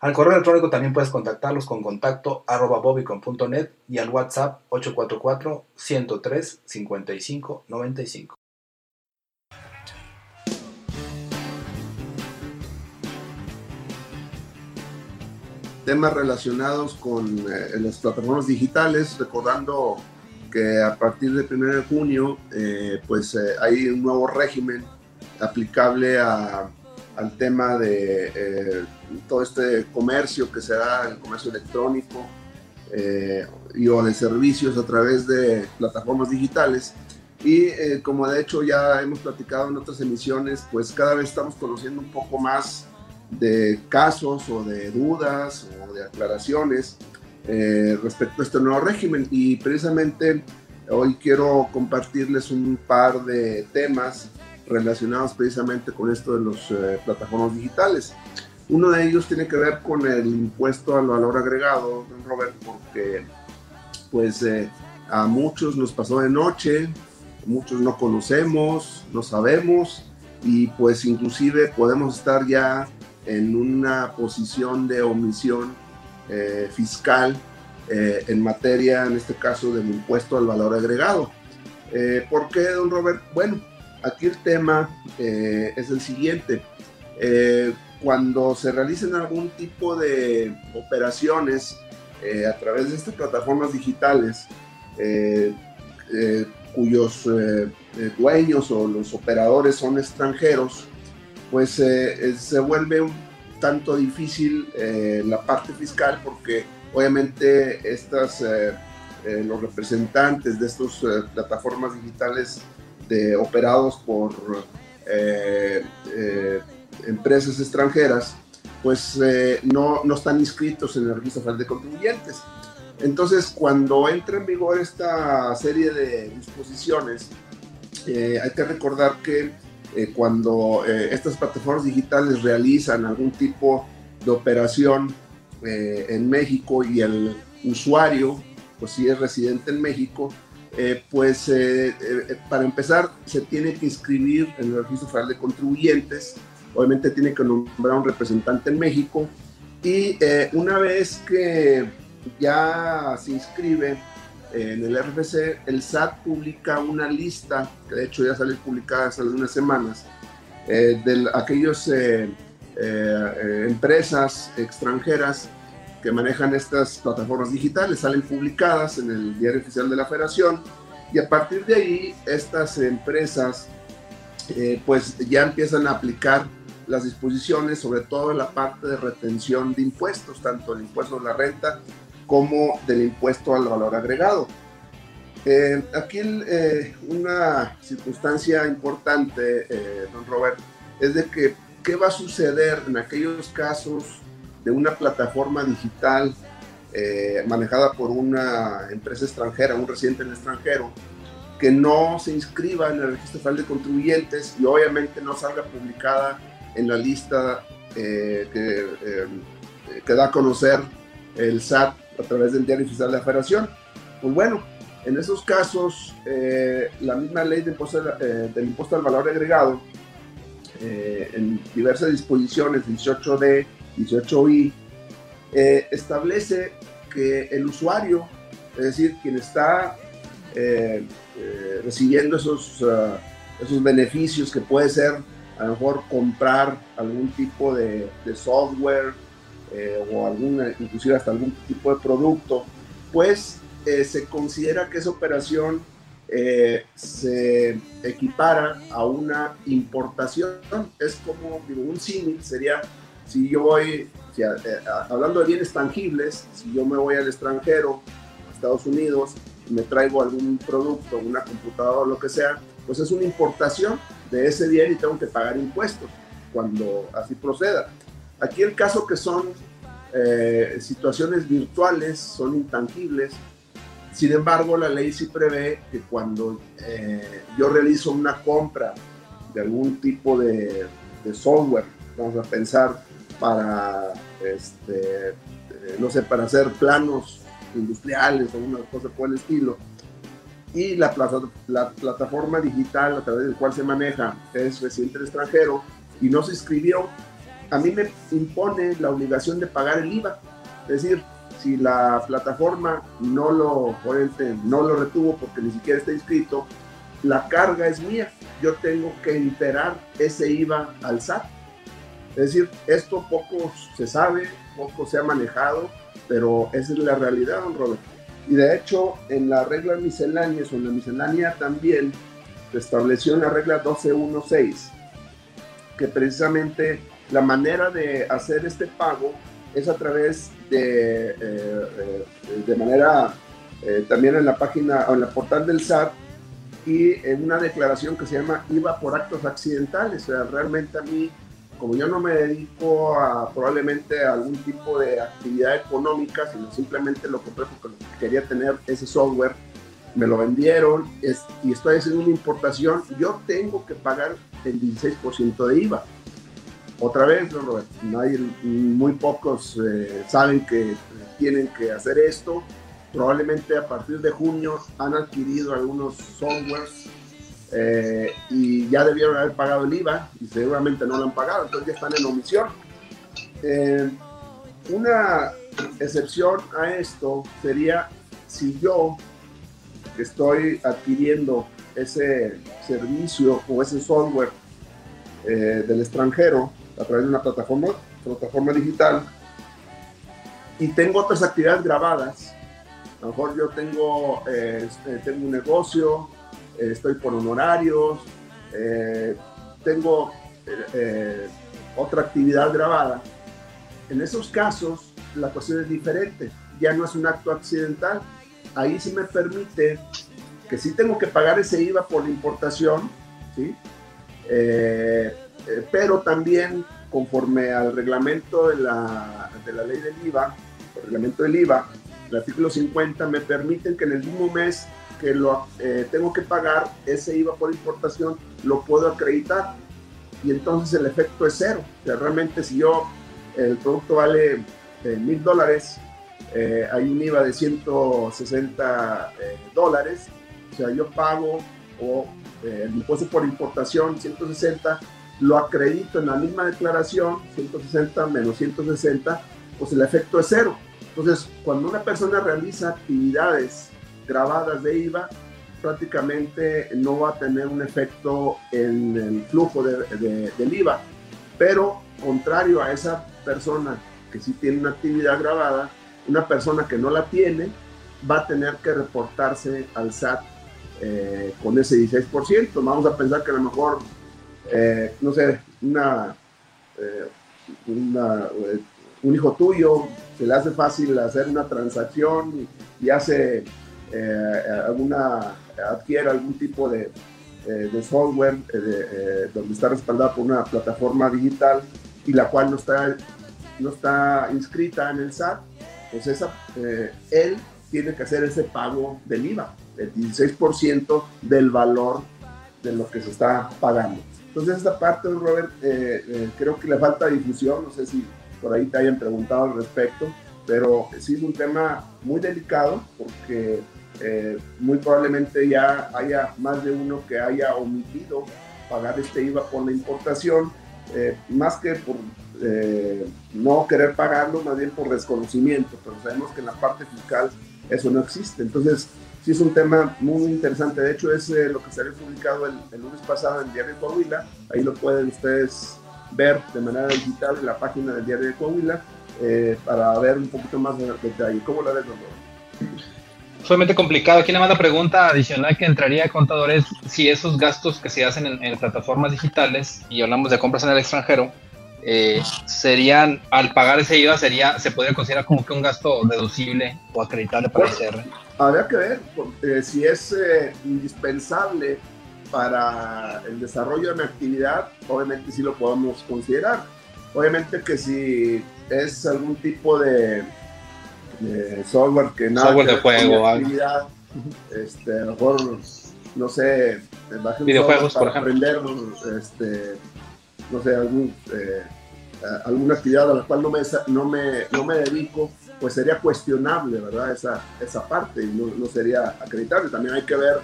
Al correo electrónico también puedes contactarlos con contacto arroba bobicon.net y al WhatsApp 844-103-5595. Temas relacionados con eh, las plataformas digitales, recordando que a partir del 1 de junio eh, pues eh, hay un nuevo régimen aplicable a, al tema de eh, todo este comercio que será el comercio electrónico y o de servicios a través de plataformas digitales. Y como de hecho ya hemos platicado en otras emisiones, pues cada vez estamos conociendo un poco más de casos o de dudas o de aclaraciones eh, respecto a este nuevo régimen y precisamente hoy quiero compartirles un par de temas relacionados precisamente con esto de las eh, plataformas digitales. Uno de ellos tiene que ver con el impuesto al valor agregado, Robert, porque pues eh, a muchos nos pasó de noche, muchos no conocemos, no sabemos y pues inclusive podemos estar ya en una posición de omisión eh, fiscal eh, en materia, en este caso, del impuesto al valor agregado. Eh, ¿Por qué, don Robert? Bueno, aquí el tema es el siguiente. cuando se realicen algún tipo de operaciones a través de estas plataformas digitales, cuyos dueños o los operadores son extranjeros, pues se vuelve un tanto difícil eh, la parte fiscal porque obviamente estas, eh, eh, los representantes de estas plataformas digitales de, operados por empresas extranjeras, pues no, no, están inscritos en el registro de contribuyentes. Entonces, cuando entra en vigor esta serie de disposiciones, hay que recordar que eh, cuando eh, estas plataformas digitales realizan algún tipo de operación eh, en México y el usuario, pues si es residente en México, pues para empezar se tiene que inscribir en el Registro Federal de Contribuyentes, obviamente tiene que nombrar un representante en México. Y una vez que ya se inscribe, en el RFC, el SAT publica una lista, que de hecho ya sale publicada hace algunas semanas, eh, de aquellas eh, eh, empresas extranjeras que manejan estas plataformas digitales, salen publicadas en el diario oficial de la federación y a partir de ahí estas empresas pues ya empiezan a aplicar las disposiciones, sobre todo en la parte de retención de impuestos, tanto el impuesto de la renta como del impuesto al valor agregado. Eh, aquí eh, una circunstancia importante, eh, don Robert, es de que qué va a suceder en aquellos casos de una plataforma digital manejada por una empresa extranjera, un residente en el extranjero, que no se inscriba en el registro federal de contribuyentes y obviamente no salga publicada en la lista que, que da a conocer el SAT a través del diario oficial de la federación. Pues bueno, en esos casos, eh, la misma ley de impuesto, eh, del impuesto al valor agregado, eh, en diversas disposiciones, 18D, 18I, establece que el usuario, es decir, quien está recibiendo esos, esos beneficios que puede ser a lo mejor comprar algún tipo de, software, eh, o alguna, inclusive hasta algún tipo de producto, pues eh, se considera que esa operación eh, se equipara a una importación. Es como un símil, sería si yo voy, hablando de bienes tangibles, si yo me voy al extranjero, a Estados Unidos, me traigo algún producto, una computadora lo que sea, pues es una importación de ese bien y tengo que pagar impuestos cuando así proceda. Aquí el caso que son eh, situaciones virtuales, son intangibles. Sin embargo, la ley sí prevé que cuando eh, yo realizo una compra de algún tipo de, software, vamos a pensar para, este, eh, no sé, para hacer planos industriales o una cosa por el estilo, y la, la plataforma digital a través del cual se maneja es residente extranjero y no se inscribió, a mí me impone la obligación de pagar el IVA. Es decir, si la plataforma no lo, no lo retuvo porque ni siquiera está inscrito, la carga es mía. Yo tengo que enterar ese IVA al SAT. Es decir, esto poco se sabe, poco se ha manejado, pero esa es la realidad, don Roberto. Y de hecho, en la regla misceláneas o en la miscelánea también se estableció en la regla 1216 que precisamente la manera de hacer este pago es a través de, eh, eh, de manera eh, también en la página o en la portal del SAT y en una declaración que se llama IVA por actos accidentales. O sea, realmente a mí, como yo no me dedico a probablemente a algún tipo de actividad económica, sino simplemente lo compré porque quería tener ese software, me lo vendieron y estoy haciendo una importación, yo tengo que pagar el 16% de IVA. Otra vez, Roberto, muy pocos eh, saben que tienen que hacer esto. Probablemente a partir de junio han adquirido algunos softwares eh, y ya debieron haber pagado el IVA y seguramente no lo han pagado, entonces ya están en omisión. Eh, una excepción a esto sería si yo estoy adquiriendo ese servicio o ese software eh, del extranjero a través de una plataforma, plataforma digital y tengo otras actividades grabadas. A lo mejor yo tengo, eh, tengo un negocio, eh, estoy por honorarios, tengo otra actividad grabada. En esos casos, la cuestión es diferente. Ya no es un acto accidental, ahí sí me permite que sí tengo que pagar ese IVA por la importación, ¿sí? Eh, eh, pero también conforme al reglamento de la, de la ley del IVA, el reglamento del IVA, el artículo 50 me permiten que en el mismo mes que lo eh, tengo que pagar ese IVA por importación, lo puedo acreditar y entonces el efecto es cero. O sea, realmente si yo, el producto vale mil dólares, eh, hay un IVA de 160 eh, dólares, o sea, yo pago o eh, el impuesto por importación 160, lo acredito en la misma declaración, 160 menos 160, pues el efecto es cero. Entonces, cuando una persona realiza actividades grabadas de IVA, prácticamente no va a tener un efecto en el flujo de, del IVA. Pero contrario a esa persona que sí tiene una actividad grabada, una persona que no la tiene va a tener que reportarse al SAT eh, con ese 16%. Vamos a pensar que a lo mejor, eh, no sé, una, eh, un hijo tuyo se le hace fácil hacer una transacción y, hace alguna, adquiere algún tipo de, de software donde está respaldado por una plataforma digital y la cual no está, no está inscrita en el SAT pues eh, él tiene que hacer ese pago del IVA, el 16% del valor de lo que se está pagando. Entonces esta parte, Robert, eh, eh, creo que le falta difusión, no sé si por ahí te hayan preguntado al respecto, pero sí es un tema muy delicado porque muy probablemente ya haya más de uno que haya omitido pagar este IVA por la importación, más que por eh, no querer pagarlo, más bien por desconocimiento, pero sabemos que en la parte fiscal eso no existe. Entonces, sí es un tema muy interesante. De hecho, es eh, lo que salió publicado el, lunes pasado en el Diario de Coahuila. Ahí lo pueden ustedes ver de manera digital en la página del Diario de Coahuila eh, para ver un poquito más de detalle. ¿Cómo la ves, doctor? Solamente complicado. Aquí nada más la pregunta adicional que entraría a contadores si esos gastos que se hacen en plataformas digitales y hablamos de compras en el extranjero, eh, serían, al pagar ese IVA, sería, se podría considerar como que un gasto deducible o acreditable para el CR. Habría que ver eh, si es eh, indispensable para el desarrollo de mi actividad, obviamente sí lo podemos considerar. Obviamente que si es algún tipo de, software que nada software de juego, actividad, este, a lo mejor, no sé, videojuegos, por ejemplo. aprender, este, no sé, algún, eh, alguna actividad a la cual no me, no me, no me dedico, pues sería cuestionable, ¿verdad? Esa, esa parte y no, no sería acreditable. También hay que ver,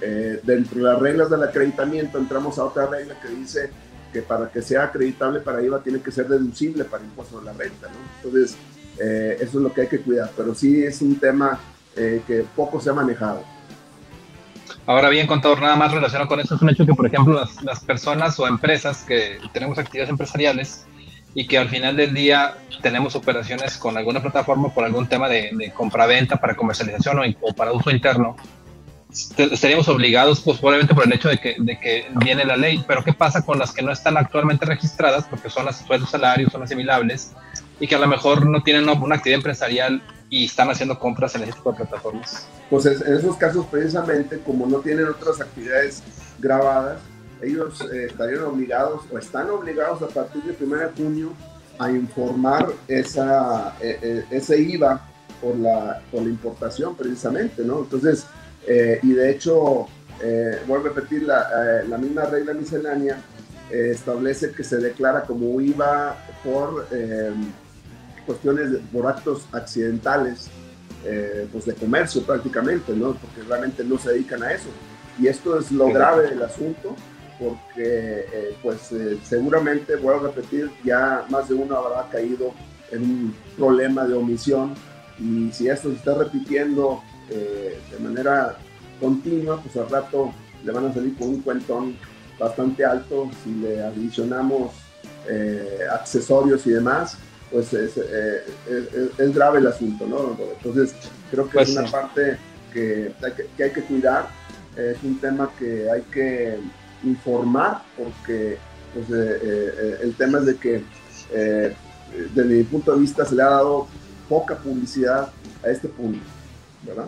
eh, dentro de las reglas del acreditamiento, entramos a otra regla que dice que para que sea acreditable para IVA tiene que ser deducible para impuesto de la renta, ¿no? Entonces, eh, eso es lo que hay que cuidar, pero sí es un tema eh, que poco se ha manejado. Ahora bien, contador, nada más relacionado con eso, es un hecho que, por ejemplo, las, las personas o empresas que tenemos actividades empresariales, y que al final del día tenemos operaciones con alguna plataforma por algún tema de, de compra-venta para comercialización o, para uso interno, estaríamos obligados, pues probablemente por el hecho de que, de que viene la ley, pero ¿qué pasa con las que no están actualmente registradas? Porque son las sueldos salarios, son asimilables y que a lo mejor no tienen una actividad empresarial y están haciendo compras en ese tipo de plataformas. Pues en esos casos precisamente como no tienen otras actividades grabadas, ellos eh, estarían obligados o están obligados a partir del 1 de junio a informar esa, eh, eh, ese IVA por la, por la importación precisamente, ¿no? Entonces, y de hecho, vuelvo a repetir, la, la misma regla miscelánea establece que se declara como IVA por cuestiones, de, por actos accidentales, pues de comercio prácticamente, ¿no? Porque realmente no se dedican a eso. Y esto es lo grave del asunto, porque eh, pues eh, seguramente, voy a repetir, ya más de uno habrá caído en un problema de omisión y si esto se está repitiendo eh, de manera continua, pues al rato le van a salir con un cuentón bastante alto. Si le adicionamos accesorios y demás, pues es, es, grave el asunto, ¿no? Entonces creo que es pues una parte que que hay que cuidar, es un tema que hay que informar, porque pues, eh, eh, el tema es de que eh, desde mi punto de vista se le ha dado poca publicidad a este punto, ¿verdad?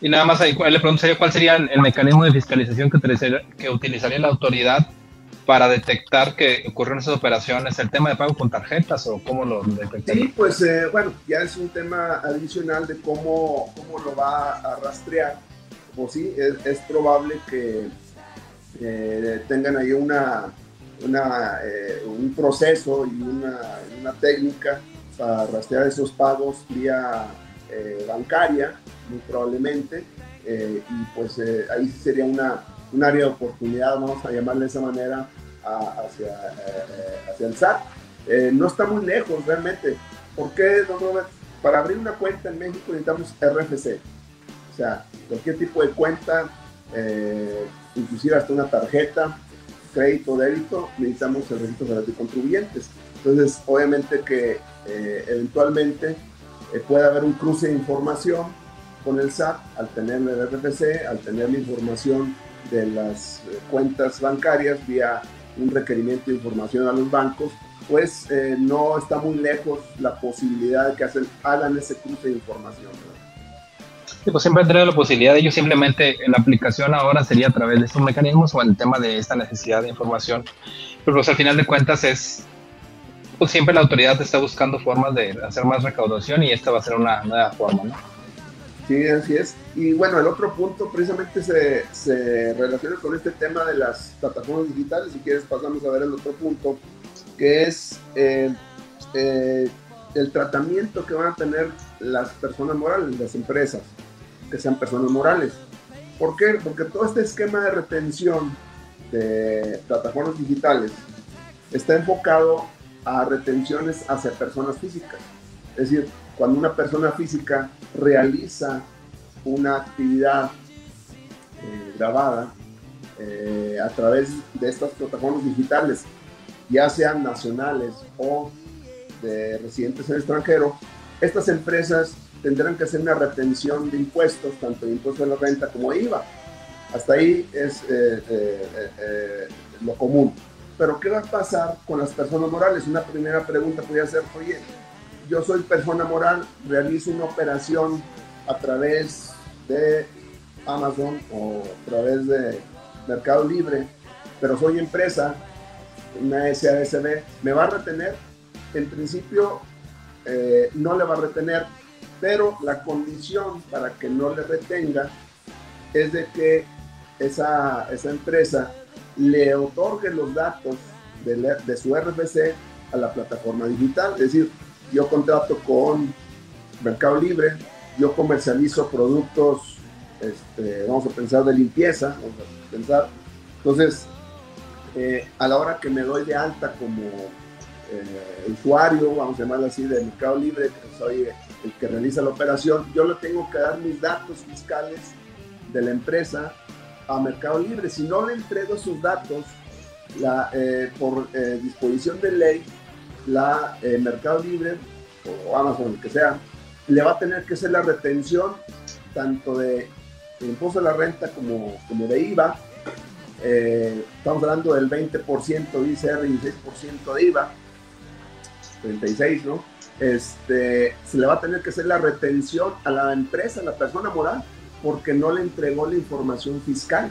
Y nada más ahí, le preguntaría cuál sería el, mecanismo de fiscalización que utilizaría, la autoridad para detectar que ocurrieron esas operaciones, el tema de pago con tarjetas o cómo lo detectaría? Sí, pues bueno, ya es un tema adicional de cómo, cómo lo va a rastrear. O sí, es, probable que eh, tengan ahí una, eh, un proceso y una, técnica para rastrear esos pagos vía eh, bancaria, muy probablemente, y pues ahí sería una, un área de oportunidad, vamos a llamarle de esa manera, hacia, hacia el SAT. no está muy lejos realmente. ¿Por qué, don Robert? Para abrir una cuenta en México necesitamos RFC. O sea, cualquier tipo de cuenta inclusive hasta una tarjeta, crédito, débito, necesitamos el registro de contribuyentes. Entonces, obviamente que eh, eventualmente eh, puede haber un cruce de información con el SAT al tener el RFC, al tener la información de las eh, cuentas bancarias vía un requerimiento de información a los bancos, pues no está muy lejos la posibilidad de que hacen, hagan ese cruce de información. Pues siempre tenido la posibilidad de ellos simplemente la aplicación ahora sería a través de estos mecanismos o el tema de esta necesidad de información. Pero pues al final de cuentas es, pues siempre la autoridad está buscando formas de hacer más recaudación y esta va a ser una nueva forma, ¿no? Sí, así es. Y bueno, el otro punto precisamente se, se relaciona con este tema de las plataformas digitales. Si quieres pasamos a ver el otro punto, que es eh, eh, el tratamiento que van a tener las personas morales, las empresas que sean personas morales. ¿Por qué? Porque todo este esquema de retención de plataformas digitales está enfocado a retenciones hacia personas físicas. Es decir, cuando una persona física realiza una actividad eh, grabada eh, a través de estas plataformas digitales, ya sean nacionales o de residentes en el extranjero, estas empresas tendrán que hacer una retención de impuestos, tanto de impuestos de la renta como IVA. Hasta ahí es eh, eh, eh, lo común. Pero ¿qué va a pasar con las personas morales? Una primera pregunta podría ser, oye, yo soy persona moral, realizo una operación a través de Amazon o a través de Mercado Libre, pero soy empresa, una SASB, ¿me va a retener? en principio no le va a retener, pero la condición para que no le retenga es de que esa, esa empresa le otorgue los datos de, su RFC a la plataforma digital. Es decir, yo contrato con Mercado Libre, yo comercializo productos, este, vamos a pensar de limpieza. Entonces, eh, a la hora que me doy de alta como eh, usuario, vamos a llamarlo así, de Mercado Libre, que soy el que realiza la operación, yo le tengo que dar mis datos fiscales de la empresa a Mercado Libre. Si no le entrego esos datos, eh, por eh, disposición de ley, la eh, Mercado Libre o Amazon, lo que sea, le va a tener que hacer la retención tanto de impuesto a la renta como, como de IVA. estamos hablando del 20% de ICR y 16% de IVA, 36, ¿no? Este, se le va a tener que hacer la retención a la empresa, a la persona moral, porque no le entregó la información fiscal.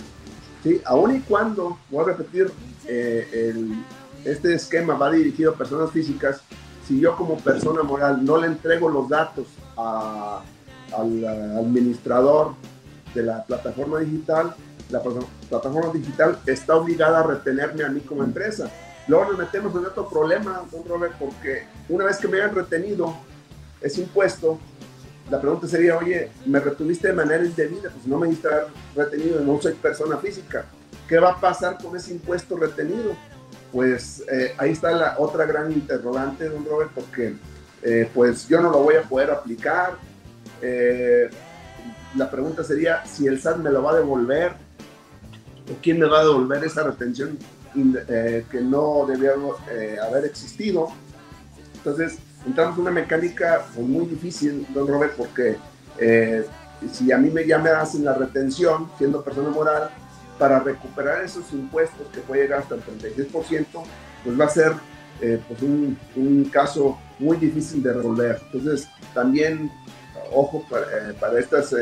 ¿sí? Aún y cuando, voy a repetir, eh, este esquema va dirigido a personas físicas, si yo como persona moral no le entrego los datos al administrador de la plataforma digital, la plataforma digital está obligada a retenerme a mí como empresa. Luego nos metemos en otro problema, don Robert, porque una vez que me hayan retenido ese impuesto, la pregunta sería, oye, me retuviste de manera indebida, pues no me diste retenido, no soy persona física. ¿Qué va a pasar con ese impuesto retenido? Pues eh, ahí está la otra gran interrogante, don Robert, porque eh, pues yo no lo voy a poder aplicar. Eh, la pregunta sería si el SAT me lo va a devolver o quién me va a devolver esa retención que no debía haber existido. Entonces, entramos en una mecánica pues, muy difícil, don Robert, porque eh, si a mí me, ya me la retención, siendo persona moral, para recuperar esos impuestos que puede llegar hasta el 36%, pues va a ser eh, pues un, caso muy difícil de resolver. Entonces, también, ojo para, eh, para estas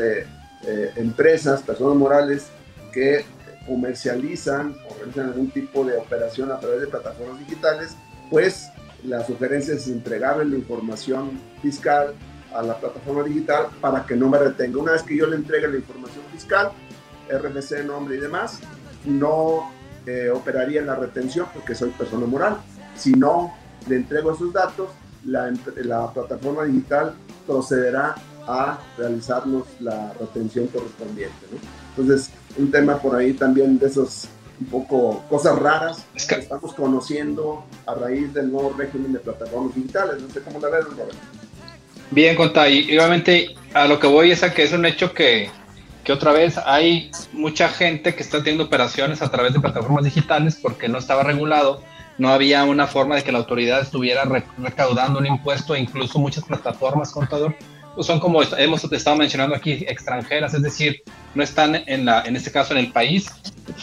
empresas, personas morales que comercializan o realizan algún tipo de operación a través de plataformas digitales, pues la sugerencia es entregarle la información fiscal a la plataforma digital para que no me retenga. Una vez que yo le entregue la información fiscal, RFC, nombre y demás, no eh, operaría en la retención porque soy persona moral. Si no le entrego esos datos, la, la plataforma digital procederá a realizarnos la retención correspondiente. Entonces, un tema por ahí también de esos un poco cosas raras que estamos conociendo a raíz del nuevo régimen de plataformas digitales. No sé cómo la ves, Robert. Bien, Conta, y obviamente a lo que voy es a que es un hecho que, que otra vez hay mucha gente que está teniendo operaciones a través de plataformas digitales porque no estaba regulado, no había una forma de que la autoridad estuviera recaudando un impuesto, e incluso muchas plataformas, contador, son como hemos estado mencionando aquí, extranjeras, es decir, no están en, la, en este caso en el país,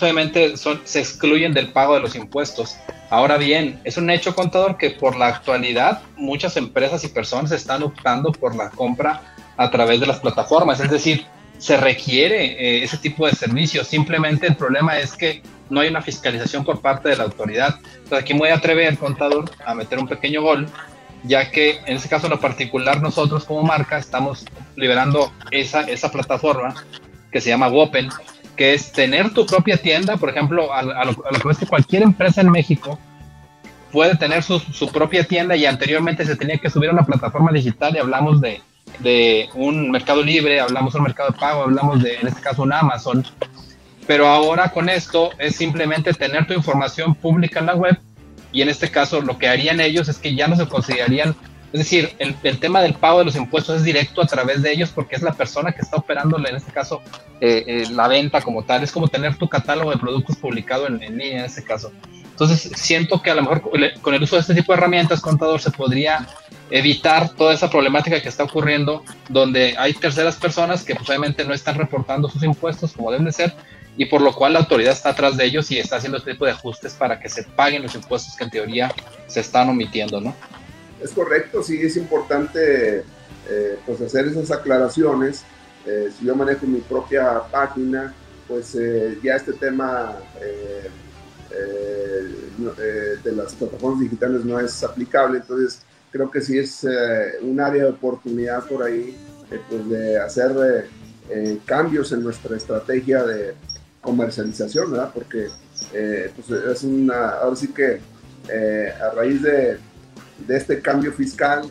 obviamente son, se excluyen del pago de los impuestos. Ahora bien, es un hecho contador que por la actualidad muchas empresas y personas están optando por la compra a través de las plataformas, es decir, se requiere eh, ese tipo de servicios, simplemente el problema es que no hay una fiscalización por parte de la autoridad. Entonces aquí me voy a atrever, contador, a meter un pequeño gol ya que en este caso en lo particular nosotros como marca estamos liberando esa, esa plataforma que se llama Wopen, que es tener tu propia tienda, por ejemplo, a, lo, que es que cualquier empresa en México puede tener su, su, propia tienda y anteriormente se tenía que subir a una plataforma digital y hablamos de, de un mercado libre, hablamos de un mercado de pago, hablamos de, en este caso, un Amazon. Pero ahora con esto es simplemente tener tu información pública en la web y en este caso lo que harían ellos es que ya no se considerarían, es decir, el, el tema del pago de los impuestos es directo a través de ellos porque es la persona que está operándole, en este caso, eh, eh, la venta como tal, es como tener tu catálogo de productos publicado en, línea en este caso. Entonces, siento que a lo mejor con el uso de este tipo de herramientas, contador, se podría evitar toda esa problemática que está ocurriendo, donde hay terceras personas que pues, obviamente no están reportando sus impuestos como deben de ser, y por lo cual la autoridad está atrás de ellos y está haciendo este tipo de ajustes para que se paguen los impuestos que en teoría se están omitiendo, ¿no? Es correcto, sí, es importante eh, pues hacer esas aclaraciones. Eh, si yo manejo mi propia página, pues eh, ya este tema de las plataformas digitales no es aplicable. Entonces, creo que sí es un área de oportunidad por ahí pues de hacer cambios en nuestra estrategia de comercialización, ¿verdad? Porque pues es una, ahora sí que a raíz de, de este cambio fiscal,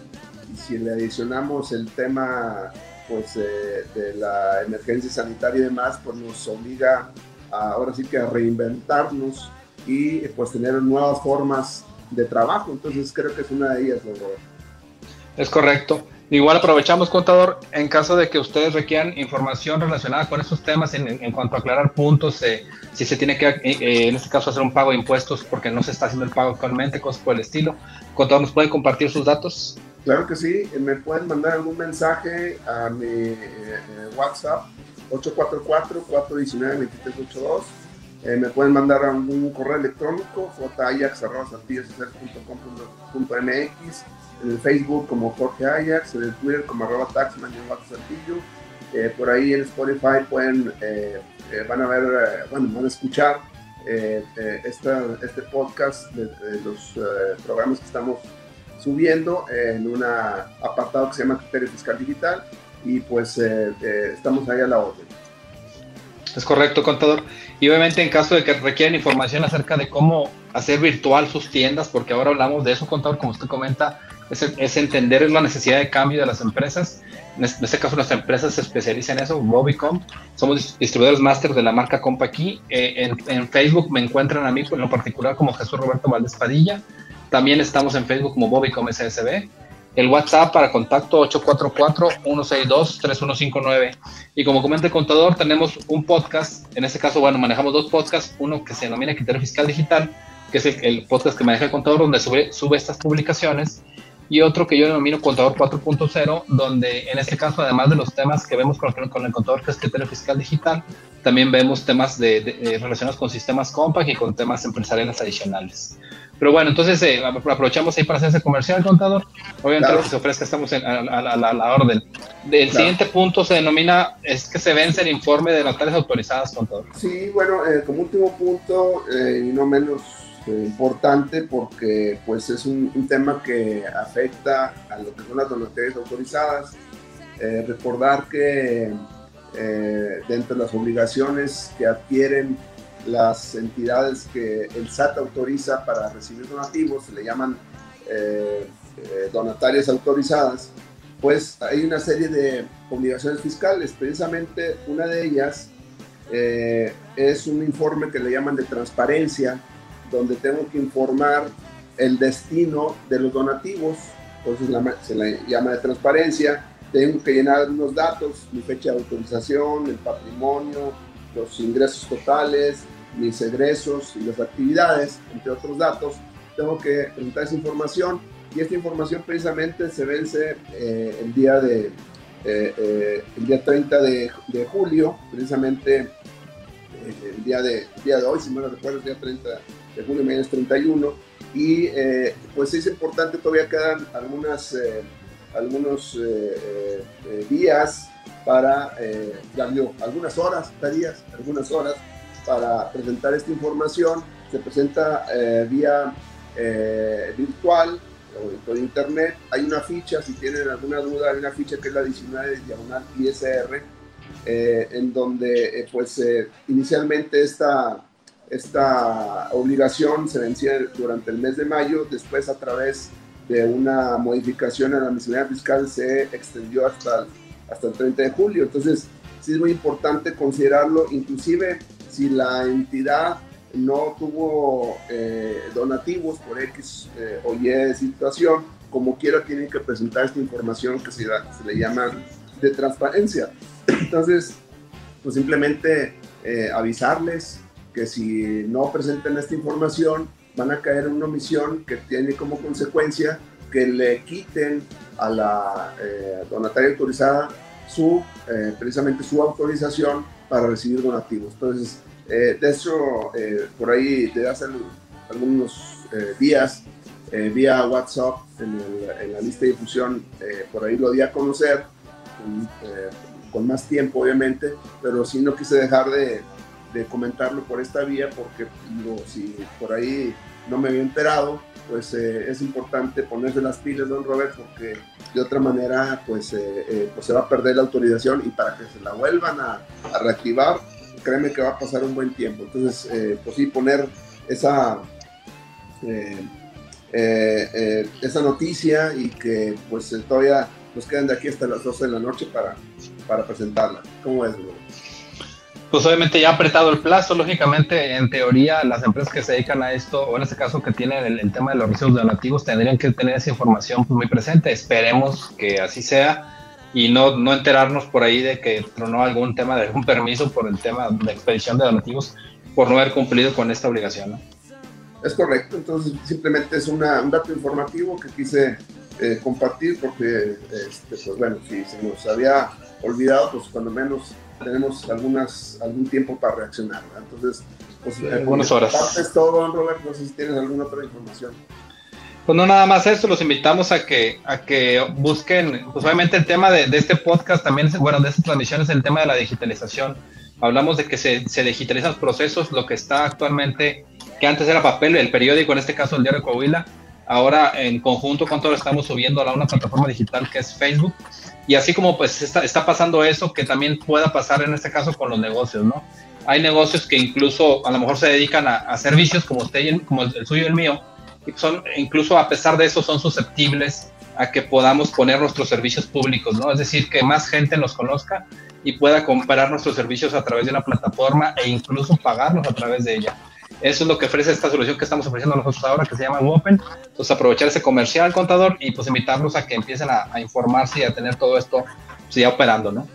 si le adicionamos el tema pues, eh, de la emergencia sanitaria y demás, pues nos obliga a, ahora sí que a reinventarnos y pues tener nuevas formas de trabajo. Entonces creo que es una de ellas, Es correcto. Igual aprovechamos, contador, en caso de que ustedes requieran información relacionada con esos temas en, cuanto a aclarar puntos, eh, si se tiene que, eh, en este caso, hacer un pago de impuestos porque no se está haciendo el pago actualmente, cosas por el estilo. Contador, ¿nos puede compartir sus datos? Claro que sí, me pueden mandar algún mensaje a mi eh, WhatsApp 844-419-2382. Eh, me pueden mandar algún correo electrónico jayax.com.mx, en el Facebook como Jorge Ajax, en el Twitter como arroba taxman eh, por ahí en Spotify pueden, van a ver, bueno, van a escuchar este podcast de los programas que estamos subiendo en un apartado que se llama Criterio Fiscal Digital y pues eh, eh, estamos ahí a la orden. Es correcto, contador. Y obviamente en caso de que requieran información acerca de cómo hacer virtual sus tiendas, porque ahora hablamos de eso, contador, como usted comenta, es, es entender la necesidad de cambio de las empresas. En este caso, nuestra empresa se especializa en eso, Robicom. Somos distribuidores máster de la marca Compa aquí. Eh, en, Facebook me encuentran a mí en lo particular como Jesús Roberto Valdés Padilla. También estamos en Facebook como Bobicom SSB. El WhatsApp para contacto 844-162-3159. Y como comenta el contador, tenemos un podcast. En este caso, bueno, manejamos dos podcasts. Uno que se denomina Criterio Fiscal Digital, que es el, podcast que maneja el contador, donde sube, sube estas publicaciones. Y otro que yo denomino Contador 4.0, donde en este caso, además de los temas que vemos con, con el contador, que es Criterio Fiscal Digital, también vemos temas de, eh, relacionados con sistemas Compact y con temas empresariales adicionales. Pero bueno, entonces eh, aprovechamos ahí para hacer ese comercial, contador. Obviamente lo que se ofrezca estamos en, a, la orden. El siguiente punto se denomina, es que se vence el informe de las tareas autorizadas, contador. Sí, bueno, eh, como último punto, eh, y no menos importante, porque pues es un, un, tema que afecta a lo que son las donaciones autorizadas. recordar que dentro de las obligaciones que adquieren las entidades que el SAT autoriza para recibir donativos, se le llaman eh, eh, donatarias autorizadas, pues hay una serie de obligaciones fiscales. Precisamente una de ellas eh, es un informe que le llaman de transparencia, donde tengo que informar el destino de los donativos, entonces se le llama de transparencia, tengo que llenar unos datos, mi fecha de autorización, el patrimonio, los ingresos totales, mis egresos y las actividades, entre otros datos, tengo que presentar esa información y esta información precisamente se vence eh, el día de eh, eh, el día 30 de, julio, precisamente el día de, día de hoy, si me recuerdo, el día 30 de julio, mañana es 31, y pues es importante, todavía quedan algunas, algunos días para, darle algunas horas, días, algunas horas para presentar esta información. Se presenta eh, vía eh, virtual por internet. Hay una ficha, si tienen alguna duda, hay una ficha que es la 19 de diagonal ISR, eh, en donde pues inicialmente esta, esta obligación se vencía durante el mes de mayo, después a través de una modificación a la miscelánea fiscal se extendió hasta, hasta el 30 de julio. Entonces, sí es muy importante considerarlo, inclusive si la entidad no tuvo eh, donativos por X eh, o Y situación, como quiera tienen que presentar esta información que se, se le llama de transparencia. Entonces, pues simplemente eh, avisarles que si no presentan esta información, van a caer en una omisión que tiene como consecuencia que le quiten a la donataria autorizada su, precisamente su autorización para recibir donativos. Entonces, eh, de hecho, eh, por ahí desde hace algunos eh, días, vía WhatsApp, en, la lista de difusión, por ahí lo di a conocer, con, más tiempo obviamente, pero sí no quise dejar de, de comentarlo por esta vía porque digo, si por ahí no me había enterado, pues eh, es importante ponerse las pilas, don Robert, porque de otra manera pues, eh, eh, pues se va a perder la autorización y para que se la vuelvan a, reactivar, créeme que va a pasar un buen tiempo. Entonces, pues sí, poner esa, esa noticia y que pues todavía nos quedan de aquí hasta las 12 de la noche para, para presentarla. ¿Cómo es, Robert? Pues obviamente ya ha apretado el plazo, lógicamente, en teoría, las empresas que se dedican a esto, o en este caso que tienen el, tema de los residuos donativos, tendrían que tener esa información muy presente. Esperemos que así sea y no, no enterarnos por ahí de que tronó algún tema de algún permiso por el tema de expedición de donativos por no haber cumplido con esta obligación. Es correcto, entonces simplemente es una, un dato informativo que quise eh, compartir porque, este, pues bueno, si se nos había olvidado, pues cuando menos tenemos algunas, algún tiempo para reaccionar. Entonces, pues, eh, algunas horas. Es todo, Robert, no sé si tienes alguna otra información. Pues no nada más esto, los invitamos a que, a que busquen, pues obviamente el tema de, de este podcast también, es, bueno, de esta transmisión es el tema de la digitalización. Hablamos de que se, se digitalizan los procesos, lo que está actualmente, que antes era papel, el periódico, en este caso el diario Coahuila, ahora en conjunto con todo estamos subiendo a una plataforma digital que es Facebook y así como pues está, pasando eso, que también pueda pasar en este caso con los negocios, ¿no? Hay negocios que incluso a lo mejor se dedican a, servicios como, usted, como el, suyo y el mío, y son, incluso a pesar de eso son susceptibles a que podamos poner nuestros servicios públicos, ¿no? Es decir, que más gente nos conozca y pueda comprar nuestros servicios a través de una plataforma e incluso pagarlos a través de ella. Eso es lo que ofrece esta solución que estamos ofreciendo nosotros ahora, que se llama Open. Entonces, aprovechar ese comercial, contador, y pues invitarlos a que empiecen a, informarse y a tener todo esto pues, ya operando, ¿no?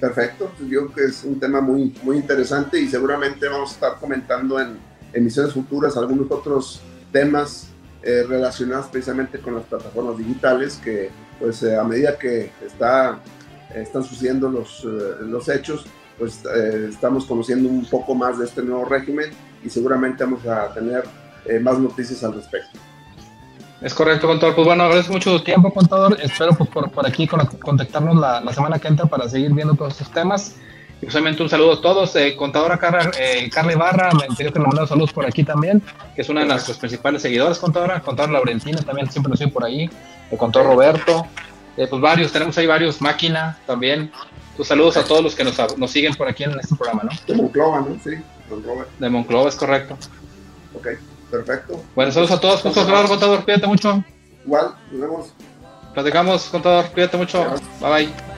Perfecto, yo creo que es un tema muy, muy interesante y seguramente vamos a estar comentando en emisiones futuras algunos otros temas eh, relacionados precisamente con las plataformas digitales que pues eh, a medida que está, están sucediendo los, eh, los hechos, pues estamos conociendo un poco más de este nuevo régimen y seguramente vamos a tener eh, más noticias al respecto. Es correcto, contador. Pues bueno, agradezco mucho tu tiempo, contador. Espero pues, por, por aquí contactarnos la, la, semana que entra para seguir viendo todos estos temas. Y pues, un saludo a todos. Eh, contadora Carla, eh, Carla Ibarra me pidió que nos mandara saludos por aquí también, que es una de nuestras principales seguidoras, contadora. Contador Laurentina también siempre lo soy por ahí. El contador Roberto. Eh, pues varios, tenemos ahí varios. Máquina también. Tus saludos a todos los que nos, nos siguen por aquí en este programa, ¿no? De Monclova, ¿no? Sí. De Monclova, es correcto. Ok, perfecto. Bueno, saludos a todos. Muchas gracias, contador. Cuídate mucho. Igual, nos vemos. Platicamos, contador. Cuídate mucho. Bye bye.